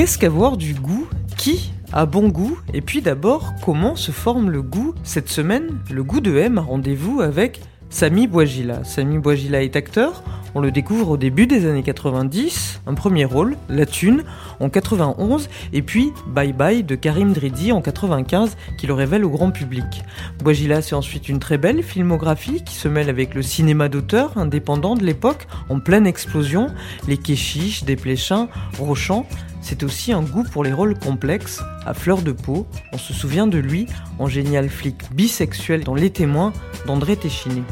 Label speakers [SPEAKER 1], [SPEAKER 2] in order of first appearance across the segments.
[SPEAKER 1] Qu'est-ce qu'avoir du goût? Qui a bon goût? Et puis d'abord, comment se forme le goût? Cette semaine, le goût de M a rendez-vous avec Samy Bouagila. Samy Bouagila est acteur, on le découvre au début des années 90, un premier rôle, La Thune, en 91, et puis Bye Bye de Karim Dridi en 95, qui le révèle au grand public. Bouagila, c'est ensuite une très belle filmographie qui se mêle avec le cinéma d'auteur indépendant de l'époque, en pleine explosion, les Kéchiches, Desplechin, Rochant. C'est aussi un goût pour les rôles complexes, à fleur de peau. On se souvient de lui en génial flic bisexuel dans Les Témoins d'André Téchiné.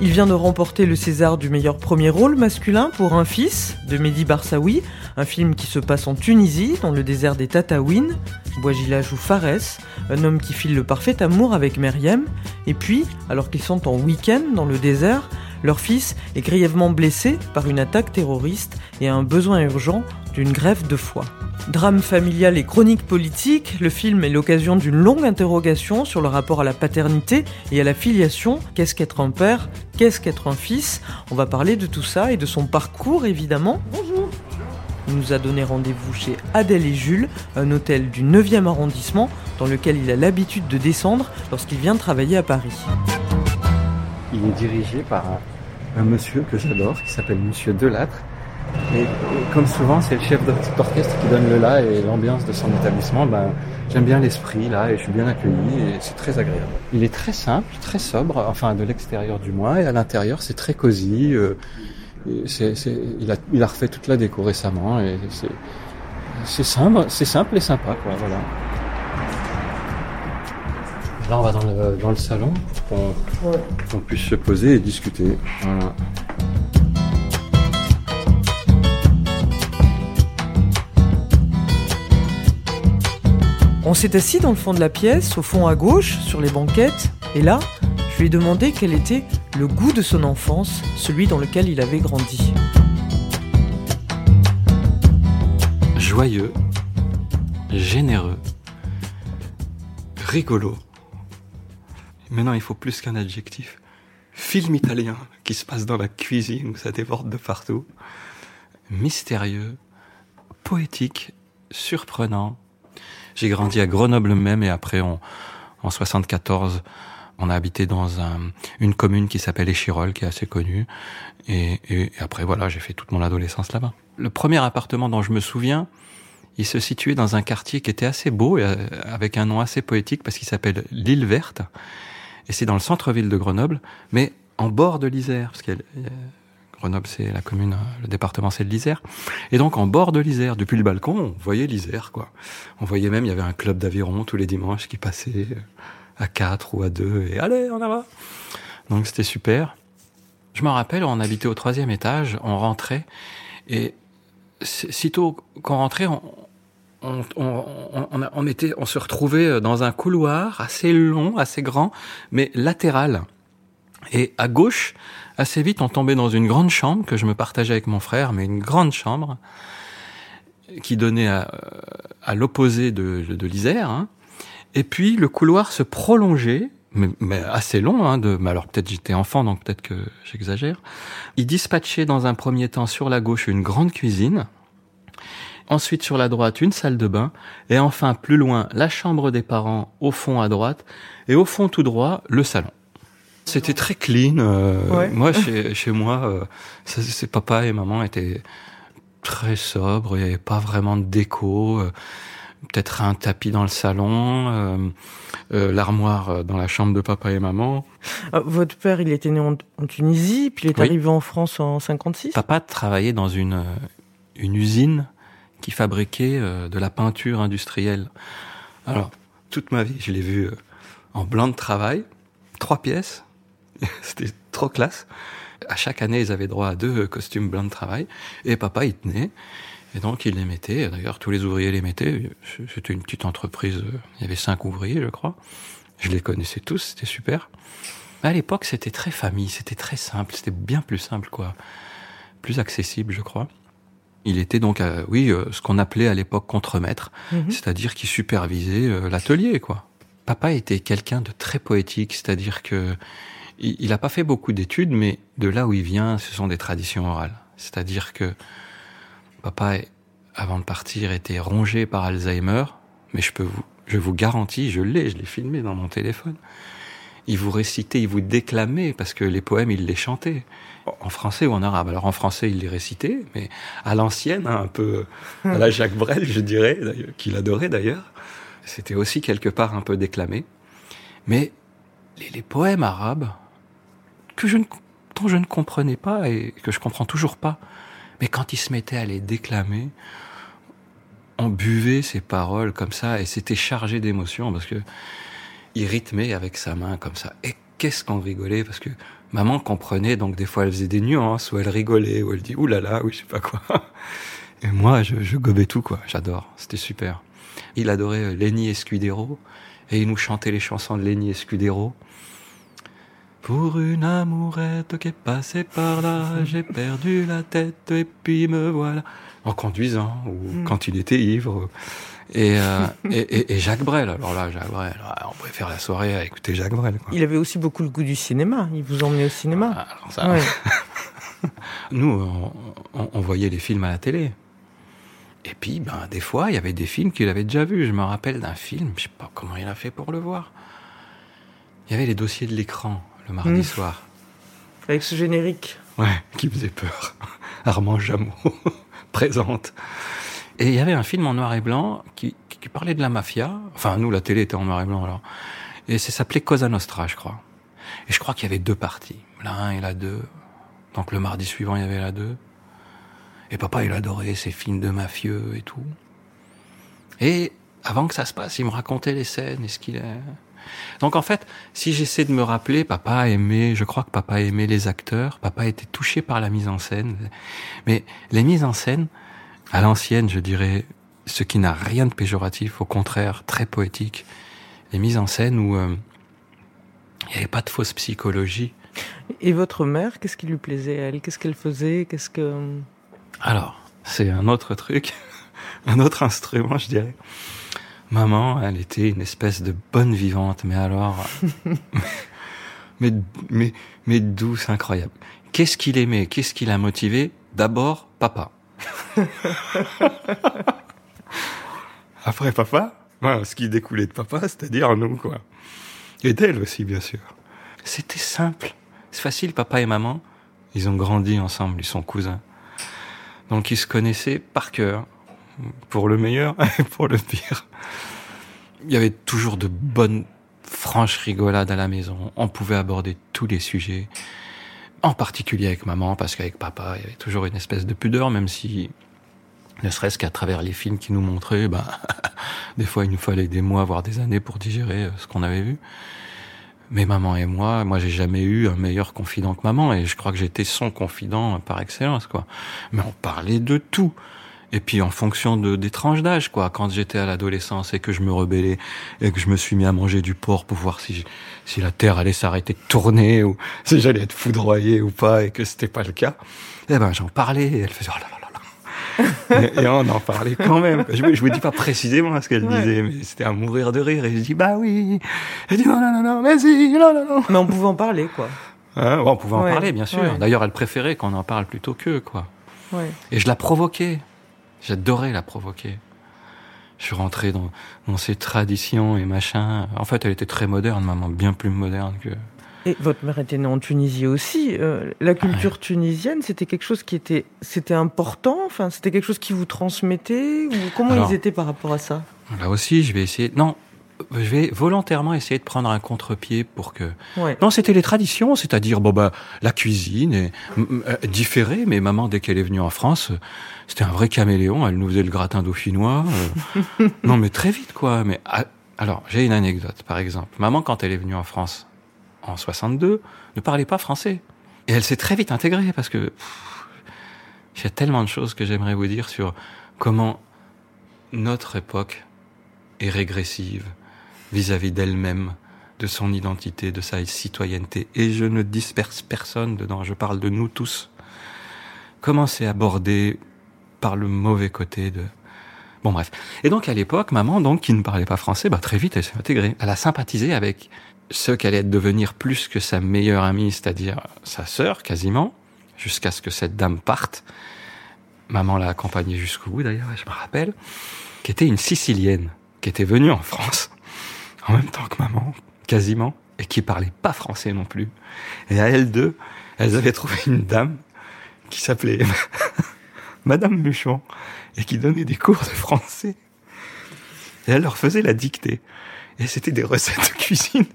[SPEAKER 1] Il vient de remporter le César du meilleur premier rôle masculin pour Un fils de Mehdi Barsaoui, un film qui se passe en Tunisie, dans le désert des Tataouines. Bouagila joue Fares, un homme qui file le parfait amour avec Meriem. Et puis, alors qu'ils sont en week-end dans le désert, leur fils est grièvement blessé par une attaque terroriste et a un besoin urgent d'une greffe de foie. Drame familial et chronique politique, le film est l'occasion d'une longue interrogation sur le rapport à la paternité et à la filiation. Qu'est-ce qu'être un père? Qu'est-ce qu'être un fils? On va parler de tout ça et de son parcours évidemment. Bonjour Il nous a donné rendez-vous chez Adèle et Jules, un hôtel du 9e arrondissement dans lequel il a l'habitude de descendre lorsqu'il vient travailler à Paris.
[SPEAKER 2] Il est dirigé par un, un monsieur que j'adore qui s'appelle Monsieur Delattre et, et comme souvent, c'est le chef d'orchestre qui donne le là et l'ambiance de son établissement. Ben, j'aime bien l'esprit là et je suis bien accueilli et c'est très agréable. Il est très simple, très sobre, enfin de l'extérieur du moins et à l'intérieur c'est très cosy. Euh, c'est, c'est, il, a, il a refait toute la déco récemment et c'est, c'est simple, c'est simple et sympa quoi. Voilà. Là on va dans le, dans le salon pour qu'on, ouais. qu'on puisse se poser et discuter. Voilà.
[SPEAKER 1] On s'est assis dans le fond de la pièce, au fond à gauche, sur les banquettes, et là, je lui ai demandé quel était le goût de son enfance, celui dans lequel il avait grandi.
[SPEAKER 3] Joyeux, généreux, rigolo. Maintenant, il faut plus qu'un adjectif. Film italien qui se passe dans la cuisine où ça déborde de partout. Mystérieux, poétique, surprenant, j'ai grandi à Grenoble même et après, on, en 74, on a habité dans un, une commune qui s'appelle Échirol, qui est assez connue. Et, et, après, voilà, j'ai fait toute mon adolescence là-bas. Le premier appartement dont je me souviens, il se situait dans un quartier qui était assez beau, avec un nom assez poétique, parce qu'il s'appelle l'île Verte. Et c'est dans le centre-ville de Grenoble, mais en bord de l'Isère, parce qu'il Grenoble, c'est la commune, le département, c'est l'Isère. Et donc, en bord de l'Isère, depuis le balcon, on voyait l'Isère, quoi. On voyait même, il y avait un club d'aviron tous les dimanches qui passait à quatre ou à deux, et allez, on en va. Donc, c'était super. Je me rappelle, on habitait au troisième étage, on rentrait, et sitôt qu'on rentrait, on, se retrouvait dans un couloir assez long, assez grand, mais latéral. Et à gauche, assez vite, on tombait dans une grande chambre que je me partageais avec mon frère, mais une grande chambre qui donnait à, à l'opposé de, l'Isère. Hein. Et puis le couloir se prolongeait, mais, mais assez long. Hein, de, mais alors peut-être j'étais enfant, donc peut-être que j'exagère. Il dispatchait dans un premier temps sur la gauche une grande cuisine. Ensuite, sur la droite, une salle de bain. Et enfin, plus loin, la chambre des parents, au fond à droite. Et au fond tout droit, le salon. C'était très clean. Euh, ouais. Moi, chez, chez moi, euh, c'est papa et maman étaient très sobres. Il n'y avait pas vraiment de déco. Euh, Peut-être un tapis dans le salon, euh, l'armoire dans la chambre de papa et maman.
[SPEAKER 1] Ah, votre père, il était né en, en Tunisie, puis il est oui. arrivé en France en 56.
[SPEAKER 3] Papa travaillait dans une une usine qui fabriquait de la peinture industrielle. Alors toute ma vie, je l'ai vu en blanc de travail, trois pièces, C'était trop classe. À chaque année, ils avaient droit à deux costumes blancs de travail. Et papa, il tenait. Et donc, il les mettait. D'ailleurs, tous les ouvriers les mettaient. C'était une petite entreprise. Il y avait cinq ouvriers, je crois. Je les connaissais tous. C'était super. Mais à l'époque, c'était très famille. C'était très simple. C'était bien plus simple, quoi. Plus accessible, je crois. Il était donc, euh, oui, euh, ce qu'on appelait à l'époque contremaître,
[SPEAKER 1] Mhm.
[SPEAKER 3] c'est-à-dire qu'il supervisait euh, l'atelier, quoi. Papa était quelqu'un de très poétique, c'est-à-dire que il il a pas fait beaucoup d'études, mais de là où il vient, ce sont des traditions orales. C'est-à-dire que papa, avant de partir, était rongé par Alzheimer, mais je peux vous, je vous garantis, je l'ai, je l'ai filmé dans mon téléphone. Il vous récitait, il vous déclamait, parce que les poèmes, il les chantait. En français ou en arabe. Alors en français, il les récitait, mais à l'ancienne, hein, un peu à la Jacques Brel, je dirais, d'ailleurs, qu'il adorait d'ailleurs. C'était aussi quelque part un peu déclamé. Mais les, les poèmes arabes, que je ne, dont je ne comprenais pas et que je comprends toujours pas, mais quand il se mettait à les déclamer, on buvait ces paroles comme ça et c'était chargé d'émotions parce que il rythmait avec sa main comme ça. Et qu'est-ce qu'on rigolait parce que maman comprenait donc des fois elle faisait des nuances ou elle rigolait ou elle dit oulala là là, ou je sais pas quoi. Et moi je, je gobais tout quoi. J'adore. C'était super. Il adorait euh, Lenny Escudero et il nous chantait les chansons de Lenny Escudero. Pour une amourette qui est passée par là, j'ai perdu la tête et puis me voilà. En conduisant ou quand il était ivre. Et, euh, et, et, et Jacques Brel, alors là, Jacques Brel, on pourrait faire la soirée à écouter Jacques Brel. Quoi.
[SPEAKER 1] Il avait aussi beaucoup le goût du cinéma. Il vous emmenait au cinéma.
[SPEAKER 3] Ah, alors ça,
[SPEAKER 1] Ouais.
[SPEAKER 3] Nous, on, on- on voyait les films à la télé. Et puis, ben, des fois, il y avait des films qu'il avait déjà vus. Je me rappelle d'un film, je sais pas comment il a fait pour le voir. Il y avait les dossiers de l'écran le mardi soir.
[SPEAKER 1] Avec ce générique.
[SPEAKER 3] Ouais, qui faisait peur. Armand Jameau présente. Et il y avait un film en noir et blanc qui, qui parlait de la mafia. Enfin, nous, la télé était en noir et blanc alors. Et ça s'appelait Cosa Nostra, je crois. Et je crois qu'il y avait deux parties. La 1 et la 2. Donc le mardi suivant, il y avait la 2. Et papa, il adorait ces films de mafieux et tout. Et avant que ça se passe, il me racontait les scènes et ce qu'il est. Donc en fait, si j'essaie de me rappeler, papa aimait, je crois que papa aimait les acteurs, papa était touché par la mise en scène. Mais les mises en scène, à l'ancienne, je dirais, ce qui n'a rien de péjoratif, au contraire, très poétique. Les mises en scène où euh, il n'y avait pas de fausse psychologie.
[SPEAKER 1] Et votre mère, qu'est-ce qui lui plaisait à elle? Qu'est-ce qu'elle faisait? Qu'est-ce que
[SPEAKER 3] Alors, c'est un autre truc, un autre instrument, je dirais. Maman, elle était une espèce de bonne vivante, mais alors, mais, mais, mais douce, incroyable. Qu'est-ce qu'il aimait? Qu'est-ce qui l'a motivé? D'abord, papa. Après papa, voilà, ce qui découlait de papa, c'est-à-dire nous, quoi. Et d'elle aussi, bien sûr. C'était simple. C'est facile, papa et maman. Ils ont grandi ensemble, ils sont cousins. Donc ils se connaissaient par cœur, pour le meilleur et pour le pire. Il y avait toujours de bonnes, franches rigolades à la maison. On pouvait aborder tous les sujets, en particulier avec maman, parce qu'avec papa, il y avait toujours une espèce de pudeur, même si, ne serait-ce qu'à travers les films qu'ils nous montraient, bah, des fois il nous fallait des mois, voire des années pour digérer euh, ce qu'on avait vu. Mais maman et moi, moi j'ai jamais eu un meilleur confident que maman et je crois que j'étais son confident par excellence quoi. Mais on parlait de tout. Et puis en fonction de des tranches d'âge quoi, quand j'étais à l'adolescence et que je me rebellais et que je me suis mis à manger du porc pour voir si si la terre allait s'arrêter de tourner ou si j'allais être foudroyé ou pas et que c'était pas le cas. Eh ben j'en parlais et elle faisait oh là là là là. et, et on en parlait quand même. Je, vous- je vous dis pas précisément ce qu'elle
[SPEAKER 1] Ouais.
[SPEAKER 3] disait, mais c'était à mourir de rire. Et je dis bah oui. Elle dit non non non non, mais si, non non non.
[SPEAKER 1] Mais on pouvait en parler, quoi.
[SPEAKER 3] Hein, on pouvait en
[SPEAKER 1] Ouais,
[SPEAKER 3] parler, bien sûr.
[SPEAKER 1] ouais.
[SPEAKER 3] D'ailleurs, elle préférait qu'on en parle plutôt qu'eux, quoi. Et je la provoquais. J'adorais la provoquer. Je suis rentré dans, dans ces traditions et machin. En fait, elle était très moderne, maman, bien plus moderne que.
[SPEAKER 1] Et votre mère était née en Tunisie aussi. Euh, la culture tunisienne, c'était quelque chose qui était, c'était important? Enfin, c'était quelque chose qui vous transmettait? Ou comment
[SPEAKER 3] Alors-
[SPEAKER 1] ils étaient par rapport à ça?
[SPEAKER 3] Là aussi, je vais essayer. Non, je vais volontairement essayer de prendre un contre-pied pour que.
[SPEAKER 1] Ouais.
[SPEAKER 3] Non, c'était les traditions, c'est-à-dire bon bah la cuisine est euh, différée, mais maman dès qu'elle est venue en France, euh, c'était un vrai caméléon. Elle nous faisait le gratin dauphinois. euh. non, mais très vite quoi. Mais ah, alors j'ai une anecdote par exemple. Maman quand elle est venue en France en 62 ne parlait pas français et elle s'est très vite intégrée parce que Il y a tellement de choses que j'aimerais vous dire sur comment notre époque est régressive vis-à-vis d'elle-même, de son identité, de sa citoyenneté. Et je ne disperse personne dedans, je parle de nous tous. Comment c'est abordé par le mauvais côté de... Bon bref. Et donc à l'époque, maman, donc qui ne parlait pas français, bah très vite elle s'est intégrée. Elle a sympathisé avec ce qu'elle allait devenir plus que sa meilleure amie, c'est-à-dire sa sœur quasiment, jusqu'à ce que cette dame parte. Maman l'a accompagnée jusqu'au bout d'ailleurs, je me rappelle, qui était une Sicilienne, qui était venue en France, en même temps que maman, quasiment, et qui parlait pas français non plus. Et à elles deux, elles avaient trouvé une dame qui s'appelait Madame Muchon, et qui donnait des cours de français. Et elle leur faisait la dictée. Et c'était des recettes de cuisine.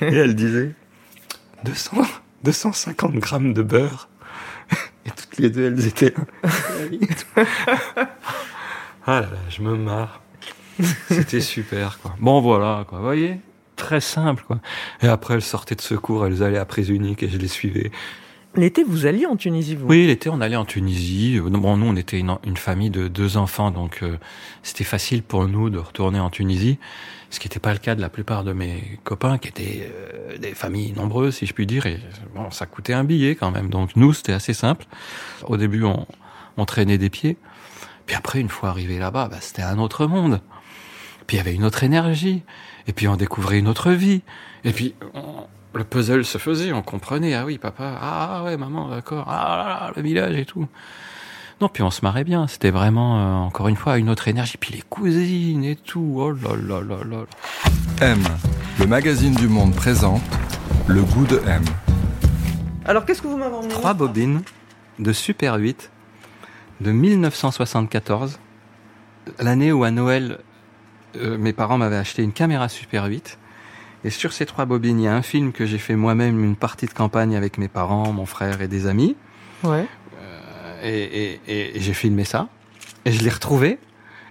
[SPEAKER 3] Et elle disait 200, 250 grammes de beurre. Et toutes les deux, elles étaient Ah là là, je me marre. C'était super, quoi. Bon, voilà, quoi. Vous voyez? Très simple, quoi. Et après, elles sortaient de secours, elles allaient à prise unique et je les suivais.
[SPEAKER 1] L'été, vous alliez en Tunisie, vous?
[SPEAKER 3] Oui, l'été, on allait en Tunisie. Bon, nous, on était une, une famille de deux enfants, donc euh, c'était facile pour nous de retourner en Tunisie, ce qui n'était pas le cas de la plupart de mes copains, qui étaient euh, des familles nombreuses, si je puis dire. Et bon, ça coûtait un billet quand même. Donc nous, c'était assez simple. Au début, on, on traînait des pieds. Puis après, une fois arrivé là-bas, bah, c'était un autre monde. Puis il y avait une autre énergie. Et puis on découvrait une autre vie. Et puis on- le puzzle se faisait, on comprenait. Ah oui, papa. Ah ouais, maman, d'accord. Ah là là, le village et tout. Non, puis on se marrait bien. C'était vraiment, euh, encore une fois, une autre énergie. Puis les cousines et tout. Oh là là là là.
[SPEAKER 4] M, le magazine du monde présente le goût de M.
[SPEAKER 1] Alors, qu'est-ce que vous m'avez emmené
[SPEAKER 3] Trois bobines de Super 8 de 1974. L'année où à Noël, euh, mes parents m'avaient acheté une caméra Super 8. Et sur ces trois bobines, il y a un film que j'ai fait moi-même, une partie de campagne avec mes parents, mon frère et des amis.
[SPEAKER 1] Ouais.
[SPEAKER 3] Et, et- et- et j'ai filmé ça. Et je l'ai retrouvé.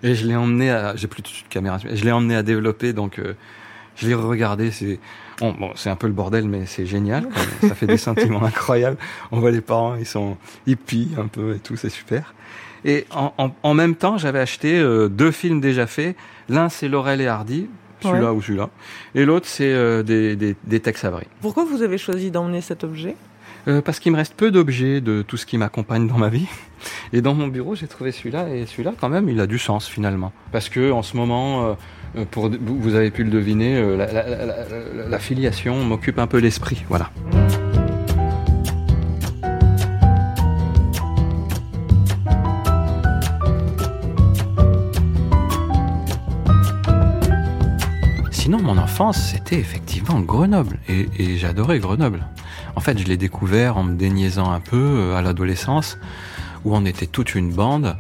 [SPEAKER 3] Et je l'ai emmené à... J'ai plus de caméra. Je l'ai emmené à développer, donc... euh, je l'ai regardé, c'est bon, bon, c'est un peu le bordel, mais c'est génial. Ça fait des sentiments incroyables. On voit les parents, ils sont hippies un peu et tout, c'est super. Et en, en, en même temps, j'avais acheté euh, deux films déjà faits. L'un, c'est Laurel et Hardy, celui-là ou celui-là. Et l'autre, c'est euh, des, des, des Tex Avery.
[SPEAKER 1] Pourquoi vous avez choisi d'emmener cet objet?
[SPEAKER 3] Euh, parce qu'il me reste peu d'objets de tout ce qui m'accompagne dans ma vie. Et dans mon bureau, j'ai trouvé celui-là, et celui-là, quand même, il a du sens finalement. Parce que en ce moment, euh, pour vous avez pu le deviner, la, la- la- la- la filiation m'occupe un peu l'esprit. Voilà. C'était effectivement Grenoble. Et, j'adorais Grenoble. En fait, je l'ai découvert en me déniaisant un peu euh, à l'adolescence, où on était toute une bande,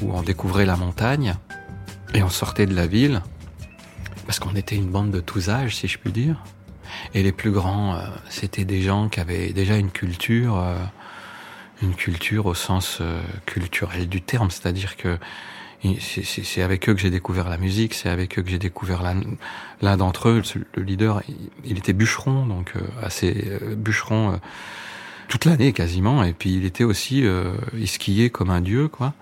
[SPEAKER 3] où on découvrait la montagne, et on sortait de la ville, parce qu'on était une bande de tous âges, si je puis dire. Et les plus grands, euh, c'était des gens qui avaient déjà une culture, euh, une culture au sens culturel du terme, c'est-à-dire que c'est- avec eux que j'ai découvert la musique, c'est avec eux que j'ai découvert l'un d'entre eux, le leader, il, il était bûcheron, donc euh, assez euh, bûcheron euh, toute l'année quasiment, et puis il était aussi, il skiait comme un dieu, quoi.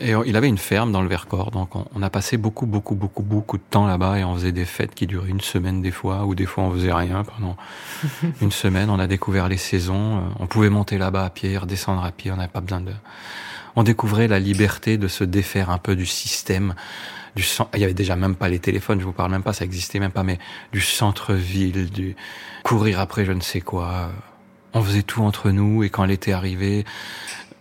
[SPEAKER 3] Et il avait une ferme dans le Vercors, donc on, on a passé beaucoup, beaucoup, beaucoup, beaucoup de temps là-bas et on faisait des fêtes qui duraient une semaine des fois, ou des fois on faisait rien pendant une semaine. On a découvert les saisons, on pouvait monter là-bas à pied, redescendre à pied, on n'avait pas besoin de... On découvrait la liberté de se défaire un peu du système, du cen- il y avait déjà même pas les téléphones, je vous parle même pas, ça existait même pas, mais du centre-ville, du courir après je ne sais quoi. On faisait tout entre nous et quand l'été arrivait,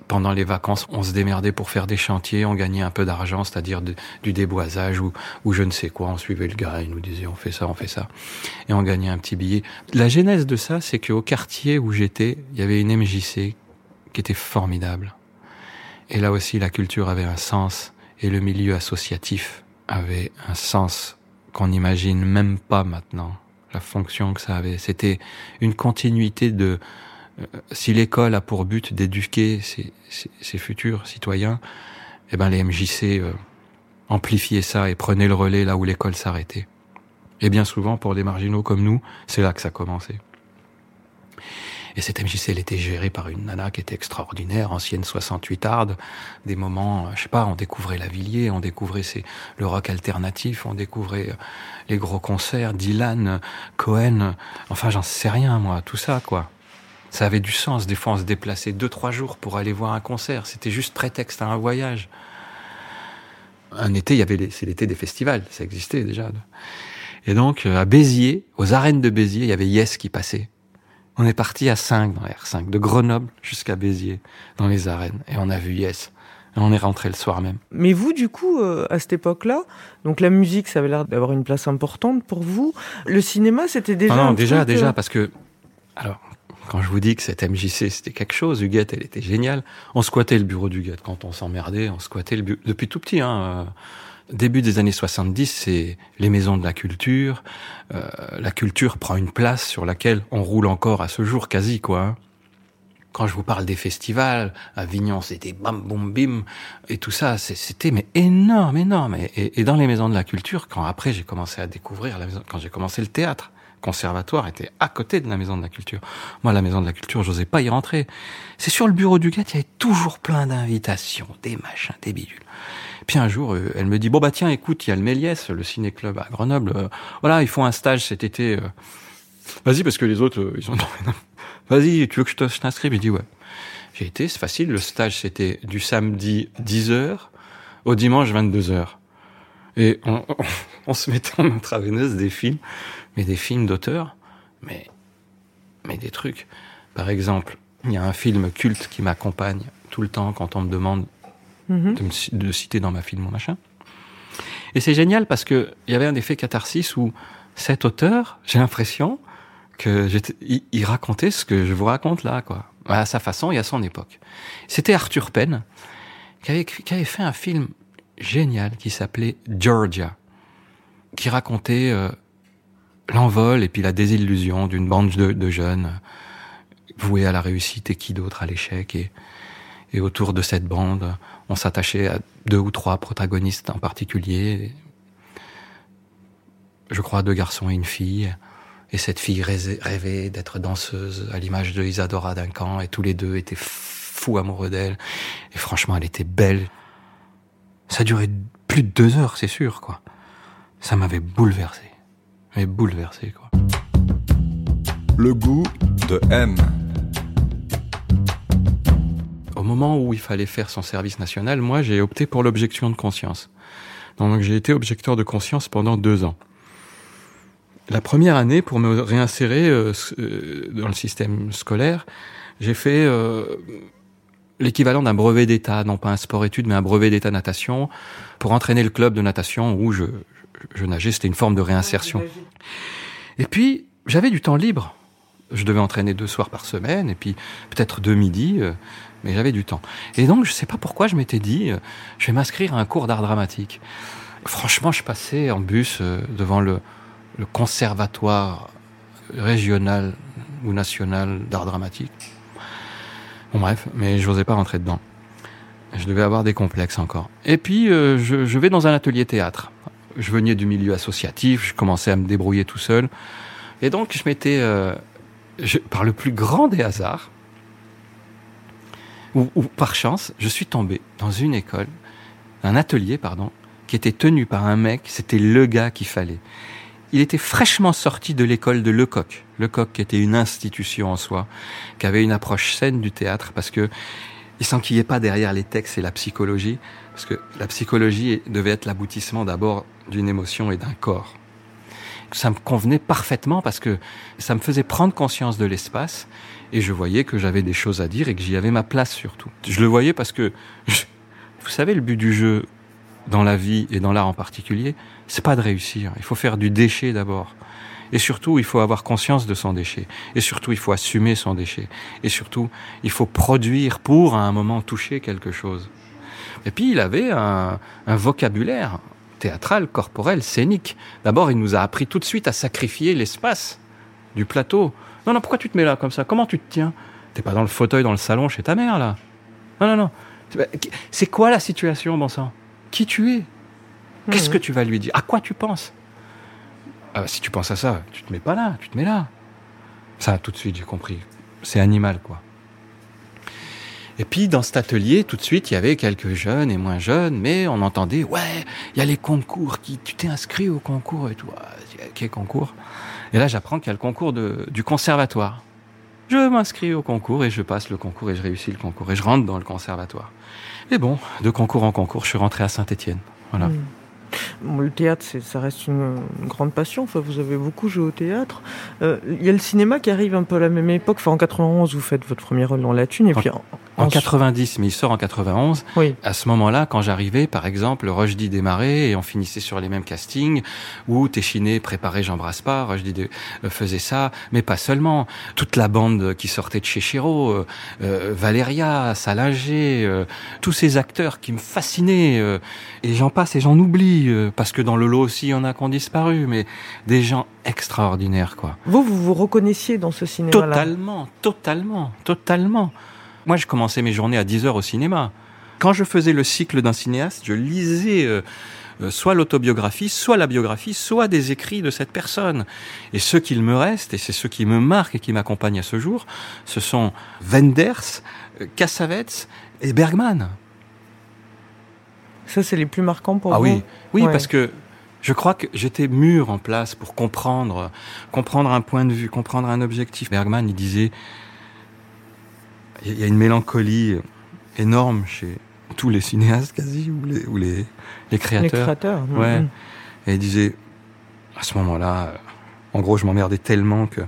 [SPEAKER 3] pendant les vacances, on se démerdait pour faire des chantiers, on gagnait un peu d'argent, c'est-à-dire du déboisage ou, ou je ne sais quoi. On suivait le gars, il nous disait on fait ça, on fait ça, et on gagnait un petit billet. La genèse de ça, c'est qu'au quartier où j'étais, il y avait une MJC qui était formidable. Et là aussi, la culture avait un sens et le milieu associatif avait un sens qu'on n'imagine même pas maintenant. La fonction que ça avait, c'était une continuité de euh, si l'école a pour but d'éduquer ses, futurs citoyens, eh ben les MJC euh, amplifiaient ça et prenaient le relais là où l'école s'arrêtait. Et bien souvent, pour des marginaux comme nous, c'est là que ça commençait. Et cette MJC, elle était gérée par une nana qui était extraordinaire, ancienne 68 arde. Des moments, euh, je sais pas, on découvrait Lavillier, on découvrait le rock alternatif, on découvrait euh, les gros concerts, Dylan, Cohen. Enfin, j'en sais rien, moi, tout ça, quoi. Ça avait du sens. Des fois, on se déplaçait deux, trois jours pour aller voir un concert. C'était juste prétexte à un voyage. Un été, il y avait les- c'est l'été des festivals. Ça existait déjà. Et donc, euh, à Béziers, aux arènes de Béziers, il y avait Yes qui passait. On est parti à 5 dans la R5, de Grenoble jusqu'à Béziers, dans les arènes. Et on a vu Yes. Et on est rentré le soir même.
[SPEAKER 1] Mais vous, du coup, euh, à cette époque-là, donc la musique, ça avait l'air d'avoir une place importante pour vous. Le cinéma, c'était déjà.
[SPEAKER 3] Ah non, déjà,
[SPEAKER 1] truc,
[SPEAKER 3] déjà,
[SPEAKER 1] euh,
[SPEAKER 3] parce que, alors, quand je vous dis que cette MJC, c'était quelque chose, Huguette, elle était géniale. On squattait le bureau d'Huguette. Quand on s'emmerdait, on squattait le bureau. Depuis tout petit, hein. euh, Début des années 70, c'est les maisons de la culture. Euh, la culture prend une place sur laquelle on roule encore à ce jour, quasi, quoi. hein. Quand je vous parle des festivals, Avignon, c'était bam, boum, bim, et tout ça, c'était mais énorme, énorme. Et- et dans les maisons de la culture, quand après j'ai commencé à découvrir, la maison, quand j'ai commencé le théâtre, conservatoire était à côté de la maison de la culture. Moi, la maison de la culture, j'osais pas y rentrer. C'est sur le bureau du gars, il y avait toujours plein d'invitations, des machins, des bidules. Puis un jour, euh, elle me dit bon bah tiens, écoute, il y a le Méliès, le ciné-club à Grenoble. euh, voilà, ils font un stage cet été. euh. Vas-y parce que les autres, ils ont. Vas-y, tu veux que je je t'inscrive? J'ai dit ouais. J'ai été, c'est facile. Le stage c'était du samedi 10h au dimanche 22h. Et on, on, on se mettait en intraveineuse des films, mais des films d'auteur, mais mais des trucs. Par exemple, il y a un film culte qui m'accompagne tout le temps quand on me demande
[SPEAKER 1] mhm.
[SPEAKER 3] de, me ci- de citer dans ma film mon machin. Et c'est génial parce que il y avait un effet catharsis où cet auteur, j'ai l'impression que j'étais- il, il racontait ce que je vous raconte là, quoi, à sa façon et à son époque. C'était Arthur Penn qui avait, écrit- qui avait fait un film génial qui s'appelait Georgia, qui racontait euh, l'envol et puis la désillusion d'une bande de, jeunes voués à la réussite et qui d'autre à l'échec et et autour de cette bande, on s'attachait à deux ou trois protagonistes en particulier. Je crois deux garçons et une fille. Et cette fille rêvait d'être danseuse à l'image de Isadora Duncan. Et tous les deux étaient fous amoureux d'elle. Et franchement, elle était belle. Ça duré plus de deux heures, c'est sûr, quoi. Ça m'avait bouleversé. Mais bouleversé, quoi.
[SPEAKER 4] Le goût de M.
[SPEAKER 3] Au moment où il fallait faire son service national, moi, j'ai opté pour l'objection de conscience. Donc, j'ai été objecteur de conscience pendant deux ans. La première année, pour me réinsérer euh, euh, dans le système scolaire, j'ai fait euh, l'équivalent d'un brevet d'état, non pas un sport-études, mais un brevet d'état natation, pour entraîner le club de natation où je, je, nageais. C'était une forme de réinsertion. Et puis, j'avais du temps libre. Je devais entraîner deux soirs par semaine, et puis peut-être deux midis, euh, mais j'avais du temps. Et donc, je sais pas pourquoi je m'étais dit, euh, je vais m'inscrire à un cours d'art dramatique. Franchement, je passais en bus euh, devant le, le conservatoire régional ou national d'art dramatique. Bon bref, mais je n'osais pas rentrer dedans. Je devais avoir des complexes encore. Et puis, je, je vais dans un atelier théâtre. Je venais du milieu associatif, je commençais à me débrouiller tout seul. Et donc, je m'étais, euh, par le plus grand des hasards, ou, ou par chance, je suis tombé dans une école, un atelier, pardon, qui était tenu par un mec, c'était le gars qu'il fallait. Il était fraîchement sorti de l'école de Lecoq. Lecoq qui était une institution en soi, qui avait une approche saine du théâtre, parce que il s'enquillait pas derrière les textes et la psychologie, parce que la psychologie devait être l'aboutissement d'abord d'une émotion et d'un corps. Ça me convenait parfaitement parce que ça me faisait prendre conscience de l'espace et je voyais que j'avais des choses à dire et que j'y avais ma place surtout. Je le voyais parce que, vous savez, le but du jeu dans la vie et dans l'art en particulier, c'est pas de réussir. Il faut faire du déchet d'abord. Et surtout, il faut avoir conscience de son déchet. Et surtout, il faut assumer son déchet. Et surtout, il faut produire pour, à un moment, toucher quelque chose. Et puis, il avait un vocabulaire théâtral, corporel, scénique. D'abord, il nous a appris tout de suite à sacrifier l'espace du plateau. Non, non, pourquoi tu te mets là comme ça? Comment tu te tiens? T'es pas dans le fauteuil dans le salon chez ta mère, là Non, non, non. C'est quoi la situation, bon sang Qui tu es? Qu'est-ce que tu vas lui dire? À quoi tu penses? Ah, bah, Si tu penses à ça, tu te mets pas là, tu te mets là. Ça, tout de suite, j'ai compris. c'est animal, quoi. Et puis dans cet atelier, tout de suite, il y avait quelques jeunes et moins jeunes, mais on entendait ouais, il y a les concours, qui tu t'es inscrit au concours et tout. Ah, quel concours? Et là, j'apprends qu'il y a le concours de, du conservatoire. Je m'inscris au concours et je passe le concours et je réussis le concours et je rentre dans le conservatoire. Et bon, de concours en concours, je suis rentré à Saint-Étienne. Voilà.
[SPEAKER 1] Mm. Bon, le théâtre, ça reste une, une grande passion. Enfin, vous avez beaucoup joué au théâtre. Euh, Il y a le cinéma qui arrive un peu à la même époque. Enfin, en 91, vous faites votre premier rôle dans La Thune. Et
[SPEAKER 3] En-
[SPEAKER 1] puis en,
[SPEAKER 3] En
[SPEAKER 1] en-
[SPEAKER 3] 90, mais il sort en 91.
[SPEAKER 1] Oui.
[SPEAKER 3] À ce moment-là, quand j'arrivais, par exemple, Rushdie démarrait et on finissait sur les mêmes castings, où Téchiné préparait J'embrasse pas, dé- euh, faisait ça, mais pas seulement. Toute la bande qui sortait de chez Chéreau, euh, euh, Valéria, Salinger, euh, tous ces acteurs qui me fascinaient, euh, et j'en passe et j'en oublie, euh, parce que dans le lot aussi, il y en a qui ont disparu, mais des gens extraordinaires, quoi.
[SPEAKER 1] Vous, vous vous reconnaissiez dans ce cinéma-là?
[SPEAKER 3] Totalement, totalement, totalement. Moi, je commençais mes journées à 10 heures au cinéma. Quand je faisais le cycle d'un cinéaste, je lisais euh, euh, soit l'autobiographie, soit la biographie, soit des écrits de cette personne. Et ce qu'il me reste, et c'est ce qui me marque et qui m'accompagne à ce jour, ce sont Wenders, Cassavetes et Bergman.
[SPEAKER 1] Ça, c'est les plus marquants pour
[SPEAKER 3] Ah
[SPEAKER 1] vous
[SPEAKER 3] oui, oui,
[SPEAKER 1] Ouais.
[SPEAKER 3] parce que je crois que j'étais mûr en place pour comprendre, comprendre un point de vue, comprendre un objectif. Bergman, il disait, il y a une mélancolie énorme chez tous les cinéastes quasi ou les, ou les, les
[SPEAKER 1] Les
[SPEAKER 3] créateurs.
[SPEAKER 1] créateurs.
[SPEAKER 3] Ouais. Et il disait, à ce moment-là, en gros, je m'emmerdais tellement que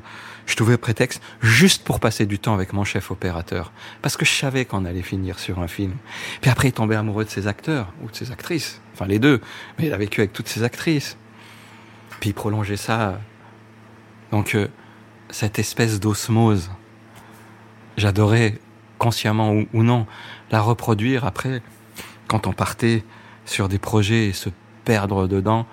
[SPEAKER 3] je trouvais prétexte juste pour passer du temps avec mon chef opérateur. Parce que je savais qu'on allait finir sur un film. Puis après, il tombait amoureux de ses acteurs ou de ses actrices. Enfin, les deux. Mais il a vécu avec toutes ses actrices. Puis il prolongeait ça. Donc, euh, cette espèce d'osmose, j'adorais, consciemment ou, ou non, la reproduire après, quand on partait sur des projets et se perdre dedans,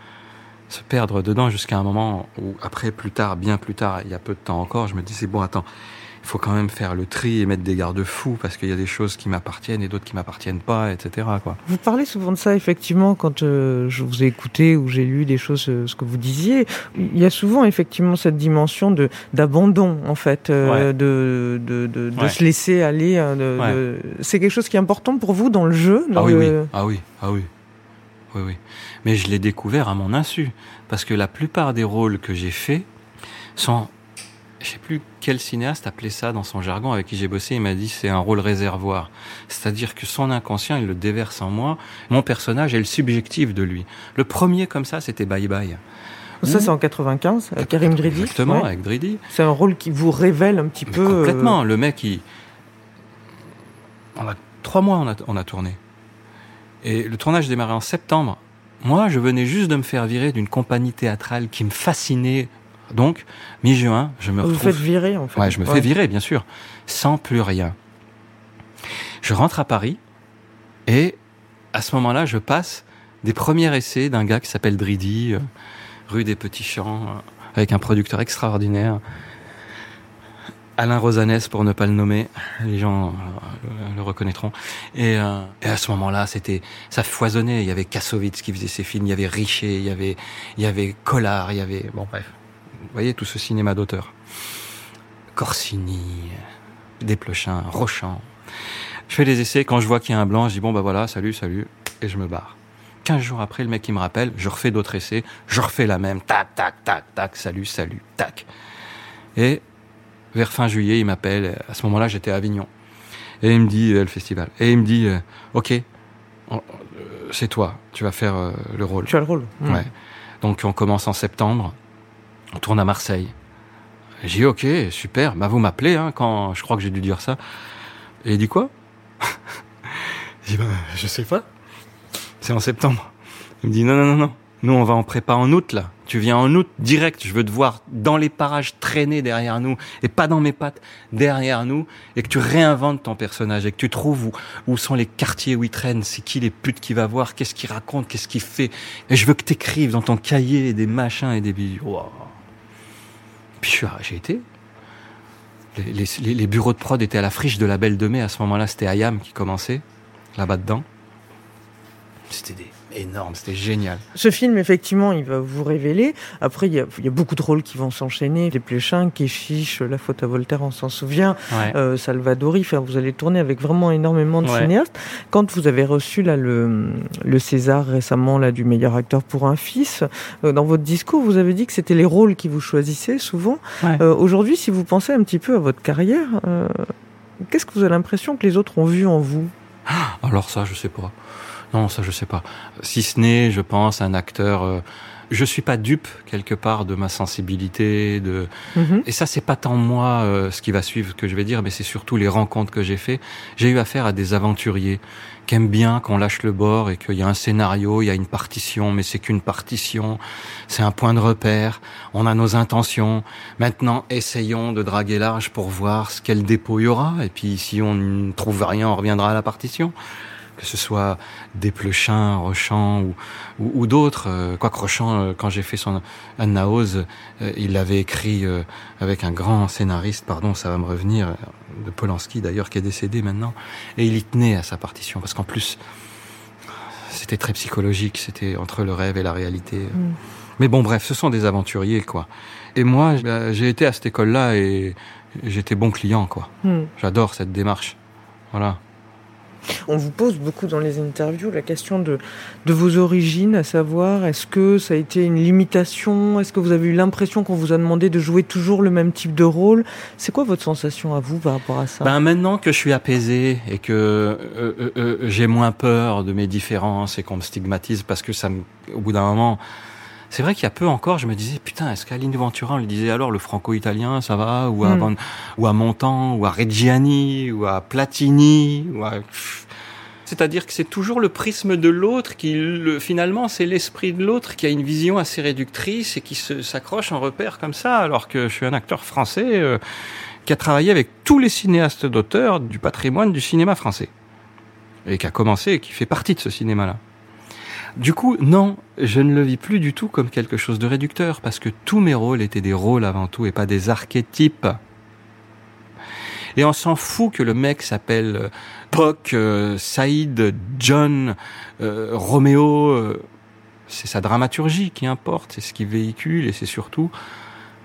[SPEAKER 3] se perdre dedans jusqu'à un moment où après, plus tard, bien plus tard, il y a peu de temps encore, je me disais, bon, attends, il faut quand même faire le tri et mettre des garde-fous parce qu'il y a des choses qui m'appartiennent et d'autres qui m'appartiennent pas, etc., quoi.
[SPEAKER 1] Vous parlez souvent de ça, effectivement, quand euh, je vous ai écouté ou j'ai lu des choses, euh, ce que vous disiez. Il y a souvent, effectivement, cette dimension de d'abandon, en fait, euh,
[SPEAKER 3] Ouais.
[SPEAKER 1] de, de, de, de
[SPEAKER 3] Ouais.
[SPEAKER 1] se laisser aller. hein,
[SPEAKER 3] Ouais.
[SPEAKER 1] C'est quelque chose qui est important pour vous dans le jeu dans
[SPEAKER 3] Ah oui,
[SPEAKER 1] le-
[SPEAKER 3] oui, ah oui, ah oui, oui, oui. Mais je l'ai découvert à mon insu, parce que la plupart des rôles que j'ai faits sont, je sais plus quel cinéaste appelait ça dans son jargon avec qui j'ai bossé, il m'a dit c'est un rôle réservoir, c'est-à-dire que son inconscient il le déverse en moi, mon personnage est le subjectif de lui. Le premier comme ça c'était Bye Bye.
[SPEAKER 1] Ça, c'est en 95, euh, Karim Dridi.
[SPEAKER 3] Exactement,
[SPEAKER 1] Ouais.
[SPEAKER 3] avec Dridi.
[SPEAKER 1] C'est un rôle qui vous révèle un petit
[SPEAKER 3] Mais
[SPEAKER 1] peu. euh,
[SPEAKER 3] complètement. Le mec, il... on a trois mois, on a, on a tourné. Et le tournage démarrait en septembre. Moi, je venais juste de me faire virer d'une compagnie théâtrale qui me fascinait. Donc, mi-juin, je me
[SPEAKER 1] vous
[SPEAKER 3] retrouve.
[SPEAKER 1] faites virer, en fait.
[SPEAKER 3] Ouais, je me fais virer, bien sûr, sans plus rien. Je rentre à Paris et à ce moment-là, je passe des premiers essais d'un gars qui s'appelle Dridi, euh, rue des Petits Champs, euh, avec un producteur extraordinaire. Alain Rosanès, pour ne pas le nommer, les gens euh, le, reconnaîtront. Et, euh, et à ce moment-là, c'était, ça foisonnait. Il y avait Kassovitz qui faisait ses films, il y avait Richer, il y avait, il y avait Collard, il y avait, bon bref, vous voyez tout ce cinéma d'auteur. Corsini, Desplechin, Rochant. Je fais les essais, quand je vois qu'il y a un blanc, je dis bon bah voilà, salut, salut, et je me barre. 15 jours après, le mec il me rappelle, je refais d'autres essais, je refais la même, tac, tac, tac, tac, salut, salut, tac. Et vers fin juillet, il m'appelle, à ce moment-là j'étais à Avignon, et il me dit, euh, le festival, et il me dit, euh, ok, euh, c'est toi, tu vas faire euh, le rôle.
[SPEAKER 1] Tu as le rôle.
[SPEAKER 3] Ouais. Donc on commence en septembre, on tourne à Marseille. J'ai dit ok, super, bah vous m'appelez hein, quand je crois que j'ai dû dire ça. Et il dit quoi? J'ai dit bah je sais pas. C'est en septembre. Il me dit non non non non. Nous on va en prépa en août là. Tu viens en août direct. Je veux te voir dans les parages traîner derrière nous et pas dans mes pattes derrière nous et que tu réinventes ton personnage et que tu trouves où, où sont les quartiers où il traîne, c'est qui les putes qu'il va voir, qu'est-ce qu'il raconte, qu'est-ce qu'il fait? Et je veux que t'écrives dans ton cahier des machins et des bijoux. Wow. Puis j'ai été. Les bureaux de prod étaient à la friche de la Belle de Mai. À ce moment-là, c'était Ayam qui commençait, là-bas dedans. C'était des énorme, c'était génial.
[SPEAKER 1] Ce film, effectivement, il va vous révéler. Après, il y a, il y a beaucoup de rôles qui vont s'enchaîner. Les Pléchins, Kéchiche, La faute à Voltaire, on s'en souvient.
[SPEAKER 3] Ouais.
[SPEAKER 1] Euh, Salvadori, enfin, vous allez tourner avec vraiment énormément de
[SPEAKER 3] Ouais.
[SPEAKER 1] cinéastes. Quand vous avez reçu là, le, le César récemment là, du meilleur acteur pour un fils, euh, dans votre discours, vous avez dit que c'était les rôles qui vous choisissaient souvent.
[SPEAKER 3] Ouais.
[SPEAKER 1] Euh, Aujourd'hui, si vous pensez un petit peu à votre carrière, qu'est-ce que vous avez l'impression que les autres ont vu en vous?
[SPEAKER 3] Alors ça, je sais pas. Non, ça, je sais pas. Si ce n'est, je pense, un acteur. euh, je suis pas dupe quelque part de ma sensibilité, de.
[SPEAKER 1] Mhm.
[SPEAKER 3] Et ça, c'est pas tant moi euh, ce qui va suivre que je vais dire, mais c'est surtout les rencontres que j'ai fait. J'ai eu affaire à des aventuriers qui aiment bien qu'on lâche le bord et qu'il y a un scénario, il y a une partition, mais c'est qu'une partition. C'est un point de repère. On a nos intentions. Maintenant, essayons de draguer large pour voir ce quel dépôt il y aura. Et puis, si on ne trouve rien, on reviendra à la partition que ce soit Desplechin, Rochant ou, ou, ou d'autres. Euh, Quoique Rochant, euh, quand j'ai fait son Anna Oz, euh, il l'avait écrit avec un grand scénariste, pardon, ça va me revenir, de Polanski d'ailleurs, qui est décédé maintenant, et il y tenait à sa partition, parce qu'en plus, c'était très psychologique, c'était entre le rêve et la réalité.
[SPEAKER 1] Mm.
[SPEAKER 3] Mais bon, bref, ce sont des aventuriers, quoi. Et moi, bah, j'ai été à cette école-là et j'étais bon client, quoi.
[SPEAKER 1] Hmm.
[SPEAKER 3] J'adore cette démarche. Voilà.
[SPEAKER 1] On vous pose beaucoup dans les interviews la question de, vos origines, à savoir est-ce que ça a été une limitation? Est-ce que vous avez eu l'impression qu'on vous a demandé de jouer toujours le même type de rôle? C'est quoi votre sensation à vous par rapport à ça?
[SPEAKER 3] Ben maintenant que je suis apaisé et que euh, euh, euh, j'ai moins peur de mes différences et qu'on me stigmatise parce que ça me, au bout d'un moment, c'est vrai qu'il y a peu encore, je me disais putain, est-ce qu'à Aline Ventura on lui disait alors le franco-italien ça va ou à
[SPEAKER 1] Mm.
[SPEAKER 3] Van- ou à Montand ou à Reggiani ou à Platini ou à c'est-à-dire que c'est toujours le prisme de l'autre qui le- finalement c'est l'esprit de l'autre qui a une vision assez réductrice et qui se- s'accroche en repère comme ça alors que je suis un acteur français euh, qui a travaillé avec tous les cinéastes d'auteurs du patrimoine du cinéma français. Et qui a commencé et qui fait partie de ce cinéma-là. Du coup, non, je ne le vis plus du tout comme quelque chose de réducteur, parce que tous mes rôles étaient des rôles avant tout et pas des archétypes. Et on s'en fout que le mec s'appelle euh, Poc, euh, Saïd, John, euh, Roméo. euh, c'est sa dramaturgie qui importe, c'est ce qu'il véhicule et c'est surtout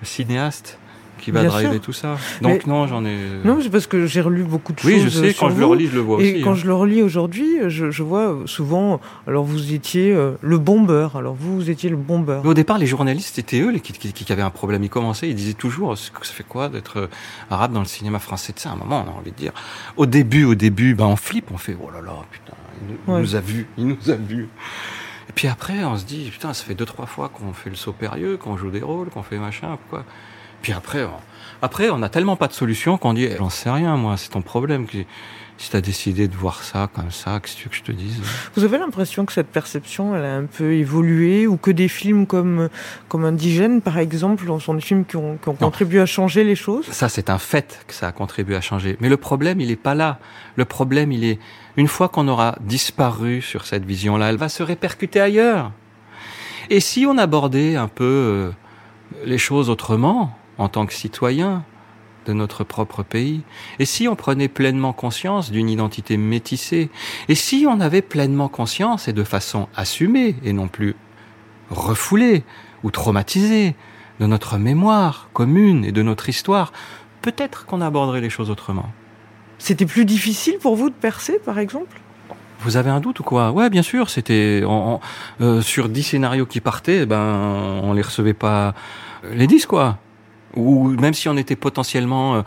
[SPEAKER 3] le cinéaste qui va
[SPEAKER 1] Bien
[SPEAKER 3] driver
[SPEAKER 1] sûr.
[SPEAKER 3] tout ça. Donc
[SPEAKER 1] Mais-
[SPEAKER 3] non, j'en ai.
[SPEAKER 1] Non, c'est parce que j'ai relu beaucoup de
[SPEAKER 3] oui,
[SPEAKER 1] choses.
[SPEAKER 3] je sais.
[SPEAKER 1] sur
[SPEAKER 3] Quand je le relis, je le vois
[SPEAKER 1] Et
[SPEAKER 3] aussi.
[SPEAKER 1] quand
[SPEAKER 3] hein.
[SPEAKER 1] je le relis aujourd'hui, je, je vois souvent, alors vous étiez euh, le bombeur, alors vous, vous étiez le bombeur.
[SPEAKER 3] Mais au départ, les journalistes, c'était eux les qui, qui, qui avaient un problème. Ils commençaient, ils disaient toujours, ça fait quoi d'être euh, arabe dans le cinéma français Tu sais, à un moment, on a envie de dire. Au début, au début, ben, on flippe, on fait, oh là là, putain, il nous, il
[SPEAKER 1] Ouais.
[SPEAKER 3] nous a vus, il nous a vus. Et puis après, on se dit, putain, ça fait deux, trois fois qu'on fait le saut périlleux, qu'on joue des rôles, qu'on fait machin, quoi. Puis après, on, après, on a tellement pas de solution qu'on dit, eh, j'en sais rien, moi, c'est ton problème. Si t'as décidé de voir ça comme ça, qu'est-ce que tu veux que je te dise
[SPEAKER 1] Vous avez l'impression que cette perception, elle a un peu évolué, ou que des films comme, comme Indigène, par exemple, sont des films qui ont, qui ont contribué à changer les choses?
[SPEAKER 3] Ça, c'est un fait que ça a contribué à changer. Mais le problème, il est pas là. Le problème, il est, une fois qu'on aura disparu sur cette vision-là, elle va se répercuter ailleurs. Et si on abordait un peu euh, les choses autrement, en tant que citoyen de notre propre pays, et si on prenait pleinement conscience d'une identité métissée, et si on avait pleinement conscience et de façon assumée, et non plus refoulée ou traumatisée, de notre mémoire commune et de notre histoire, peut-être qu'on aborderait les choses autrement.
[SPEAKER 1] C'était plus difficile pour vous de percer, par exemple?
[SPEAKER 3] Vous avez un doute ou quoi? Ouais, bien sûr. C'était euh, sur 10 scénarios qui partaient, ben on les recevait pas les 10 quoi. Ou même si on était potentiellement euh,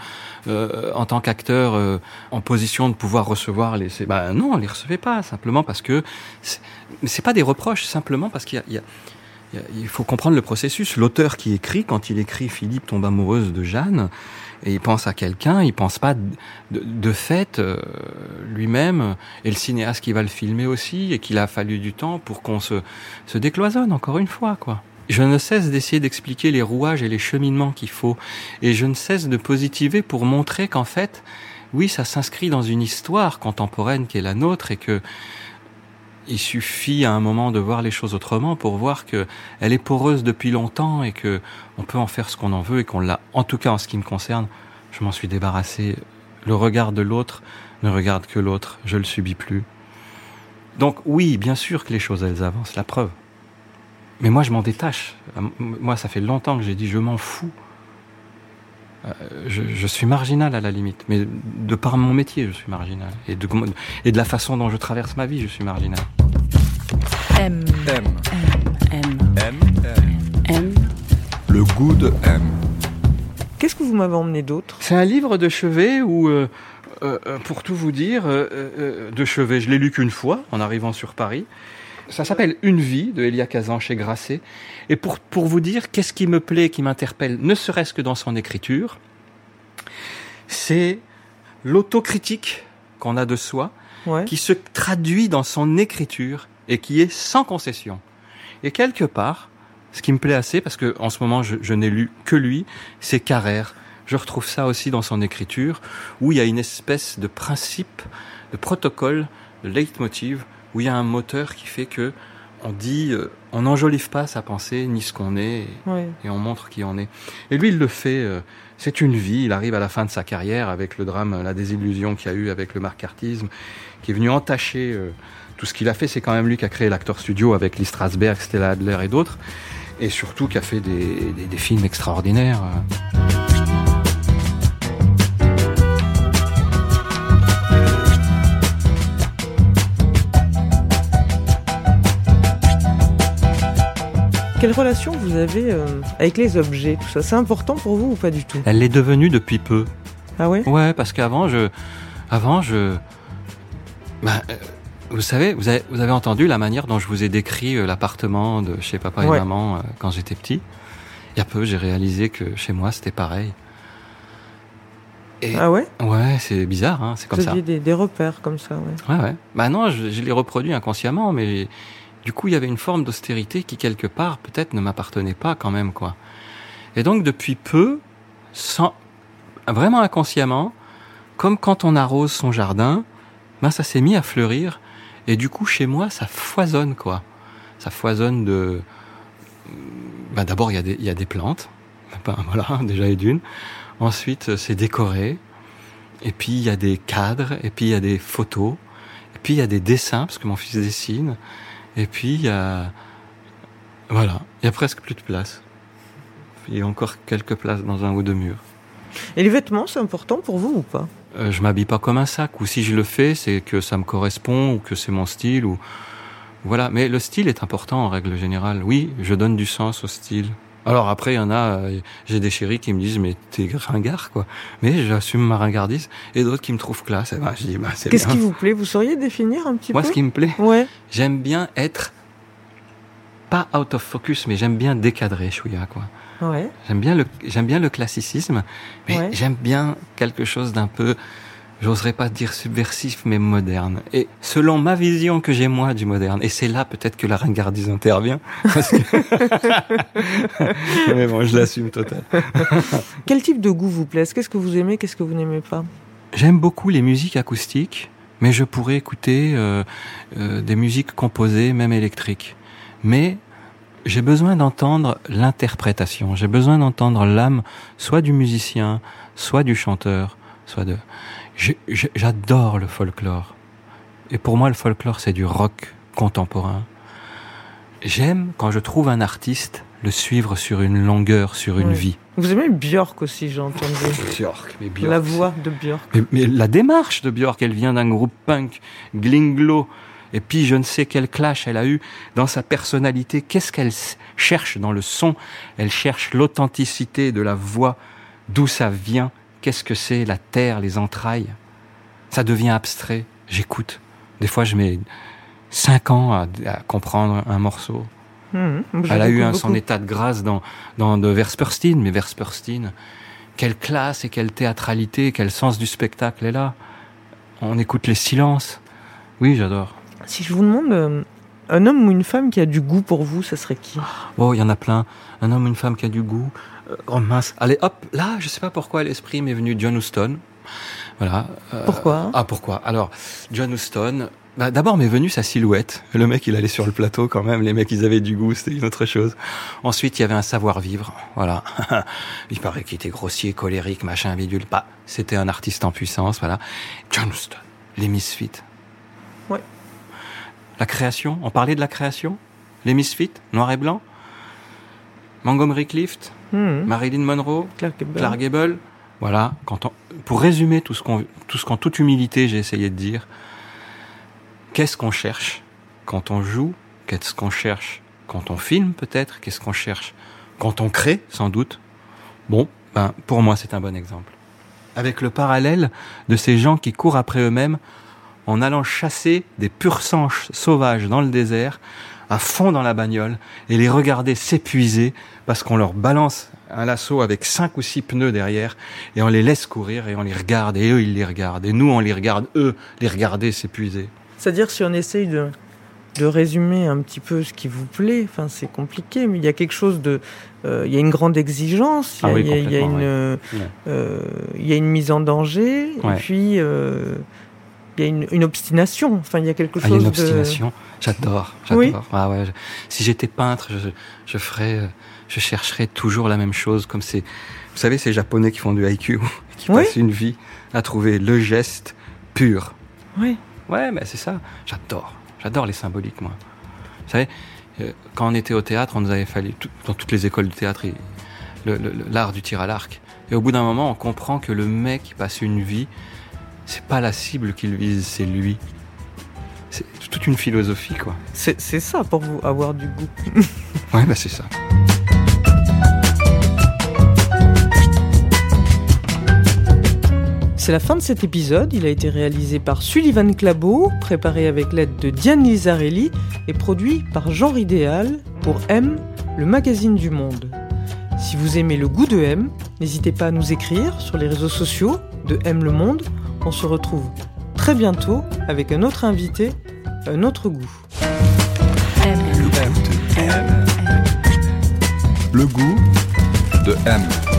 [SPEAKER 3] euh, en tant qu'acteur euh, en position de pouvoir recevoir les, ben non, on les recevait pas simplement parce que c'est- pas des reproches, simplement parce qu'il y a, il y a- il faut comprendre le processus. L'auteur qui écrit, quand il écrit Philippe tombe amoureuse de Jeanne, et il pense à quelqu'un, il pense pas de- de fait euh, lui-même et le cinéaste qui va le filmer aussi et qu'il a fallu du temps pour qu'on se, se décloisonne encore une fois quoi. Je ne cesse d'essayer d'expliquer les rouages et les cheminements qu'il faut et je ne cesse de positiver pour montrer qu'en fait, oui, ça s'inscrit dans une histoire contemporaine qui est la nôtre et que il suffit à un moment de voir les choses autrement pour voir que elle est poreuse depuis longtemps et que on peut en faire ce qu'on en veut et qu'on l'a. En tout cas, en ce qui me concerne, je m'en suis débarrassé. Le regard de l'autre ne regarde que l'autre. Je le subis plus. Donc oui, bien sûr que les choses, elles avancent, la preuve. Mais moi, je m'en détache. Euh, Moi, ça fait longtemps que j'ai dit, je m'en fous. Euh, Je, je suis marginal à la limite, mais de par mon métier, je suis marginal. Et de, comment- et de la façon dont je traverse ma vie, je suis marginal.
[SPEAKER 5] M,
[SPEAKER 4] M.
[SPEAKER 5] M,
[SPEAKER 4] M. M.
[SPEAKER 5] M.
[SPEAKER 4] Le goût de M.
[SPEAKER 1] Qu'est-ce que vous m'avez emmené d'autre?
[SPEAKER 3] C'est un livre de chevet où, euh, pour tout vous dire, euh, euh, de chevet, je l'ai lu qu'une fois en arrivant sur Paris. Ça s'appelle Une vie de Elia Kazan chez Grasset. Et pour, pour vous dire qu'est-ce qui me plaît, qui m'interpelle, ne serait-ce que dans son écriture, c'est l'autocritique qu'on a de soi,
[SPEAKER 1] Ouais.
[SPEAKER 3] qui se traduit dans son écriture et qui est sans concession. Et quelque part, ce qui me plaît assez, parce que en ce moment je, je n'ai lu que lui, c'est Carrère. Je retrouve ça aussi dans son écriture, où il y a une espèce de principe, de protocole, de leitmotiv, où il y a un moteur qui fait que on dit, euh, on n'enjolive pas sa pensée ni ce qu'on est,
[SPEAKER 1] Ouais.
[SPEAKER 3] et on montre qui on est. Et lui, il le fait. euh, c'est une vie. Il arrive à la fin de sa carrière avec le drame, la désillusion qu'il y a eu avec le marcartisme, qui est venu entacher euh, tout ce qu'il a fait. C'est quand même lui qui a créé l'Acteur Studio avec Lee Strasberg, Stella Adler et d'autres. Et surtout qui a fait des, des- des films extraordinaires.
[SPEAKER 1] Quelle relation vous avez euh, avec les objets, tout ça? C'est important pour vous ou pas du tout?
[SPEAKER 3] Elle l'est devenue depuis peu.
[SPEAKER 1] Ah ouais?
[SPEAKER 3] Ouais, parce qu'avant, je, avant, je, bah, euh, vous savez, vous avez, vous avez entendu la manière dont je vous ai décrit euh, l'appartement de chez papa et
[SPEAKER 1] Ouais.
[SPEAKER 3] maman quand j'étais petit? Il y a peu, j'ai réalisé que chez moi, c'était pareil. Et
[SPEAKER 1] Ah ouais?
[SPEAKER 3] Ouais, c'est bizarre, hein, c'est comme
[SPEAKER 1] Vous
[SPEAKER 3] ça.
[SPEAKER 1] aviez des, des repères comme ça, ouais.
[SPEAKER 3] Ouais, ouais. Bah non, je, je l'ai reproduit inconsciemment, mais du coup, il y avait une forme d'austérité qui, quelque part, peut-être ne m'appartenait pas quand même, quoi. Et donc, depuis peu, sans, vraiment inconsciemment, comme quand on arrose son jardin, ben, ça s'est mis à fleurir. Et du coup, chez moi, ça foisonne, quoi. Ça foisonne de, ben, d'abord, il y a des, il y a des plantes. Ben, voilà, déjà et d'une. Ensuite, c'est décoré. Et puis, il y a des cadres. Et puis, il y a des photos. Et puis, il y a des dessins, parce que mon fils dessine. Et puis, il y a, voilà, il y a presque plus de place. Il y a encore quelques places dans un ou deux murs.
[SPEAKER 1] Et les vêtements, c'est important pour vous ou pas?
[SPEAKER 3] Euh, je m'habille pas comme un sac, ou si je le fais, c'est que ça me correspond, ou que c'est mon style, ou voilà. Mais le style est important en règle générale. Oui, je donne du sens au style. Alors après, il y en a, euh, j'ai des chéris qui me disent mais t'es ringard quoi. Mais j'assume ma ringardise, et d'autres qui me trouvent classe. Et ben, je dis bah c'est
[SPEAKER 1] Qu'est-ce qui vous plaît? Vous sauriez définir un petit
[SPEAKER 3] Moi,
[SPEAKER 1] peu?
[SPEAKER 3] ce qui me plaît,
[SPEAKER 1] Ouais.
[SPEAKER 3] j'aime bien être pas out of focus, mais j'aime bien décadrer, chouïa quoi.
[SPEAKER 1] Ouais.
[SPEAKER 3] J'aime bien le, j'aime bien le classicisme, mais
[SPEAKER 1] Ouais.
[SPEAKER 3] j'aime bien quelque chose d'un peu, j'oserais pas dire subversif, mais moderne. Et selon ma vision que j'ai moi du moderne, et c'est là peut-être que la ringardise intervient, parce que... mais bon, je l'assume total.
[SPEAKER 1] Quel type de goût vous plaît? Qu'est-ce que vous aimez Qu'est-ce que vous n'aimez pas?
[SPEAKER 3] J'aime beaucoup les musiques acoustiques, mais je pourrais écouter euh, euh, des musiques composées, même électriques. Mais j'ai besoin d'entendre l'interprétation, j'ai besoin d'entendre l'âme, soit du musicien, soit du chanteur, soit de... J'adore le folklore. Et pour moi, le folklore, c'est du rock contemporain. J'aime, quand je trouve un artiste, le suivre sur une longueur, sur une vie.
[SPEAKER 1] Vous aimez Björk aussi, j'ai entendu.
[SPEAKER 3] Björk, mais
[SPEAKER 1] La voix de Björk.
[SPEAKER 3] mais, mais la démarche de Björk, elle vient d'un groupe punk, Glinglo, et puis je ne sais quel clash elle a eu dans sa personnalité. Qu'est-ce qu'elle cherche dans le son? Elle cherche l'authenticité de la voix, d'où ça vient, qu'est-ce que c'est la terre, les entrailles? Ça devient abstrait. J'écoute. Des fois, je mets cinq ans à, à comprendre un morceau.
[SPEAKER 1] Mhm.
[SPEAKER 3] Elle a eu un, son état de grâce dans, dans de Versperstein, mais Versperstein, quelle classe et quelle théâtralité, quel sens du spectacle est là. On écoute les silences. Oui, j'adore.
[SPEAKER 1] Si je vous demande euh, un homme ou une femme qui a du goût pour vous, ça serait qui?
[SPEAKER 3] Oh, il y en a plein. Un homme, une femme qui a du goût. Euh, oh mince. Allez, hop, là, je sais pas pourquoi l'esprit m'est venu John Huston. Voilà. Euh,
[SPEAKER 1] Pourquoi
[SPEAKER 3] Ah, pourquoi? Alors, John Huston. Bah, D'abord m'est venue sa silhouette. Le mec, il allait sur le plateau quand même. Les mecs, ils avaient du goût, c'était une autre chose. Ensuite, il y avait un savoir-vivre. Voilà. il paraît qu'il était grossier, colérique, machin, bidule. Pas. C'était un artiste en puissance, voilà. John Huston. Les Misfits.
[SPEAKER 1] Ouais.
[SPEAKER 3] La création, on parlait de la création? Les Misfits, noir et blanc? Montgomery Clift
[SPEAKER 1] Mhm.
[SPEAKER 3] Marilyn Monroe
[SPEAKER 1] Clark Gable.
[SPEAKER 3] Clark Gable. Voilà, quand on- pour résumer tout ce qu'on, tout ce qu'en toute humilité j'ai essayé de dire, qu'est-ce qu'on cherche quand on joue Qu'est-ce qu'on cherche quand on filme peut-être Qu'est-ce qu'on cherche quand on crée sans doute Bon, ben pour moi c'est un bon exemple. Avec le parallèle de ces gens qui courent après eux-mêmes en allant chasser des purs sangs sauvages dans le désert, à fond dans la bagnole, et les regarder s'épuiser parce qu'on leur balance un lasso avec cinq ou six pneus derrière, et on les laisse courir, et on les regarde, et eux ils les regardent, et nous on les regarde, eux les regarder s'épuiser.
[SPEAKER 1] C'est-à-dire si on essaye de, de résumer un petit peu ce qui vous plaît, enfin c'est compliqué, mais il y a quelque chose de, euh, il y a une grande exigence, il y a,
[SPEAKER 3] Ah oui,
[SPEAKER 1] il y a- il y a
[SPEAKER 3] complètement,
[SPEAKER 1] une, euh,
[SPEAKER 3] Ouais.
[SPEAKER 1] euh, il y a une mise en danger,
[SPEAKER 3] Ouais.
[SPEAKER 1] et puis euh, il y a une, une obstination. Enfin il y a quelque
[SPEAKER 3] Ah, il y a
[SPEAKER 1] chose
[SPEAKER 3] une
[SPEAKER 1] de.
[SPEAKER 3] obstination. J'adore, j'adore.
[SPEAKER 1] Oui.
[SPEAKER 3] Ah ouais, je- si j'étais peintre, je, je ferais, euh, je chercherais toujours la même chose, comme ces, vous savez, ces japonais qui font du haïku, qui
[SPEAKER 1] Oui.
[SPEAKER 3] passent une vie à trouver le geste pur.
[SPEAKER 1] Oui.
[SPEAKER 3] Ouais, mais c'est ça. J'adore. J'adore les symboliques, moi. Vous savez, euh, quand on était au théâtre, on nous avait fallu, tout- dans toutes les écoles de théâtre, l'art du tir à l'arc. Et au bout d'un moment, on comprend que le mec qui passe une vie, c'est pas la cible qu'il vise, c'est lui. C'est toute une philosophie, quoi.
[SPEAKER 1] C'est c'est ça pour vous avoir du goût.
[SPEAKER 3] Ouais, bah c'est ça.
[SPEAKER 1] C'est la fin de cet épisode. Il a été réalisé par Sullivan Clabot, préparé avec l'aide de Diane Lizarelli et produit par Genre Idéal pour M, le magazine du monde. Si vous aimez le goût de M, n'hésitez pas à nous écrire sur les réseaux sociaux de M le monde. On se retrouve très bientôt avec un autre invité, un autre goût.
[SPEAKER 4] Le goût de M.